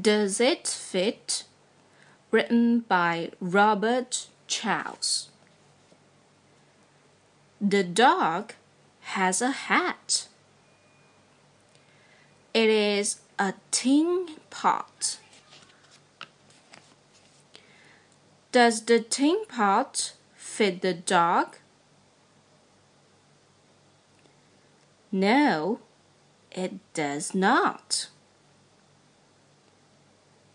Does It Fit? Written by Robert Charles. The dog has a hat. It is a tin pot. Does the tin pot fit the dog? No, it does not.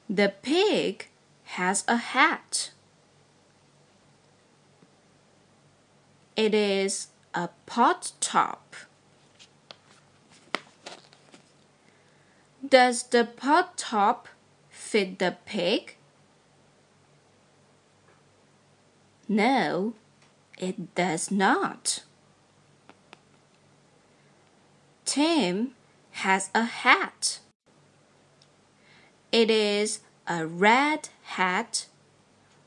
The pig has a hat. It is a pot top. Does the pot top fit the pig? No, it does not. Tim has a hat. It is a red hat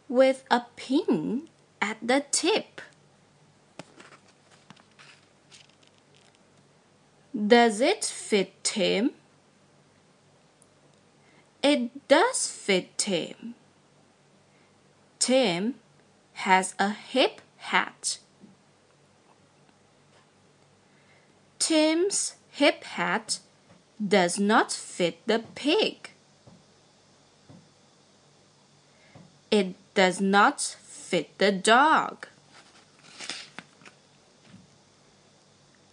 with a pin at the tip. Does it fit Tim? It does fit Tim. Tim has a hip hat. Tim's hip hat does not fit the pig. It does not fit the dog.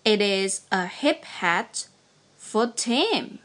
It is a hip hat for Tim.